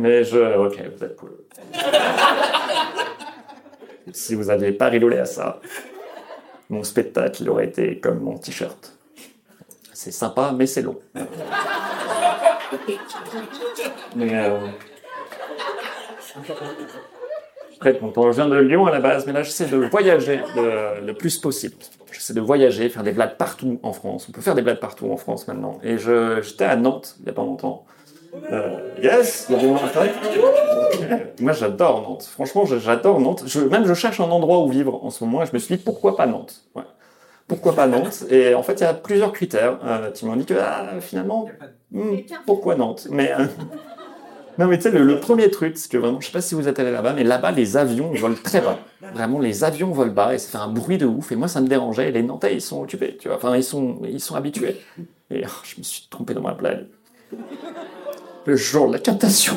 Mais je, ok, vous êtes cool. si vous n'aviez pas rigolé à ça, mon spectacle, aurait été comme mon t-shirt. C'est sympa, mais c'est long. Mais euh... Très content. Je viens de Lyon à la base, mais là j'essaie de voyager le, le plus possible. J'essaie de voyager, faire des blagues partout en France. On peut faire des blagues partout en France maintenant. Et j'étais à Nantes il n'y a pas longtemps. Euh, yes, il y a des Moi j'adore Nantes. Franchement, j'adore Nantes. Je, même je cherche un endroit où vivre en ce moment. Et je me suis dit pourquoi pas Nantes? Ouais. Pourquoi pas Nantes? Et en fait, il y a plusieurs critères euh, qui m'ont dit que ah, finalement, hmm, pourquoi Nantes? Mais euh, non, mais tu sais, le, le premier truc, c'est que vraiment, je sais pas si vous êtes allé là-bas, mais là-bas, les avions volent très bas. Vraiment, les avions volent bas et ça fait un bruit de ouf. Et moi, ça me dérangeait. Et les Nantais, ils sont occupés, tu vois. Enfin, ils sont, ils sont habitués. Et oh, je me suis trompé dans ma blague. Le jour de la captation.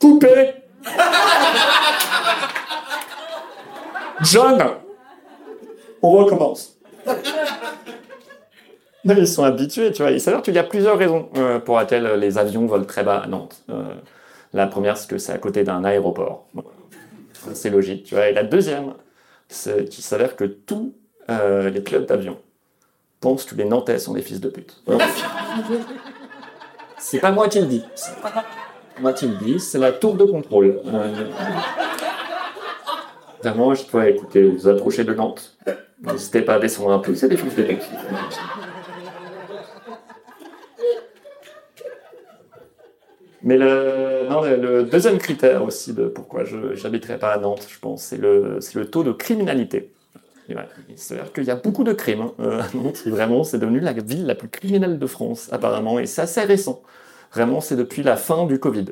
Coupé John On recommence. Non, ils sont habitués, tu vois. Il s'avère qu'il y a plusieurs raisons euh, pour lesquelles les avions volent très bas à Nantes. Euh, la première, c'est que c'est à côté d'un aéroport. C'est logique, tu vois. Et la deuxième, c'est qu'il s'avère que tous euh, les pilotes d'avion pensent que les Nantais sont des fils de pute. C'est pas moi qui le dis. C'est pas moi qui le dis, c'est la tour de contrôle. Euh, Vraiment, je pourrais écouter, vous approchez de Nantes. N'hésitez pas à descendre un peu, c'est des fils de. Mais le, non, le, le deuxième critère aussi de pourquoi je n'habiterai pas à Nantes, je pense, c'est le, c'est le taux de criminalité. Ouais, s'avère qu'il y a beaucoup de crimes hein, euh. Et vraiment, c'est devenu la ville la plus criminelle de France, apparemment. Et c'est assez récent. Vraiment, c'est depuis la fin du Covid.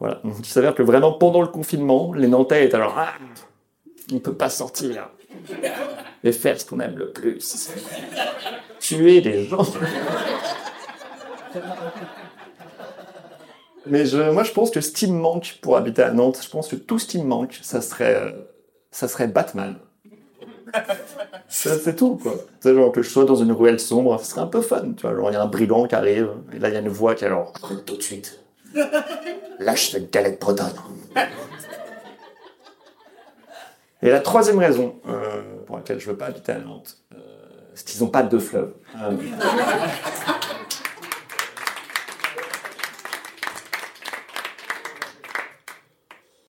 Voilà. Donc, il s'avère que vraiment, pendant le confinement, les Nantais étaient alors, ah, on ne peut pas sortir et faire ce qu'on aime le plus. Tuer des gens. Mais moi, je pense que ce qui me manque pour habiter à Nantes, je pense que tout ce qui me manque, ça serait, euh, ça serait Batman. C'est tout, quoi. Tu sais, genre que je sois dans une ruelle sombre, ce serait un peu fun, tu vois. Genre, il y a un brigand qui arrive, et là, il y a une voix qui est arrête tout de suite. Lâche cette galette bretonne. Et la troisième raison euh, pour laquelle je veux pas habiter à Nantes, euh, c'est qu'ils n'ont pas deux fleuves. Euh,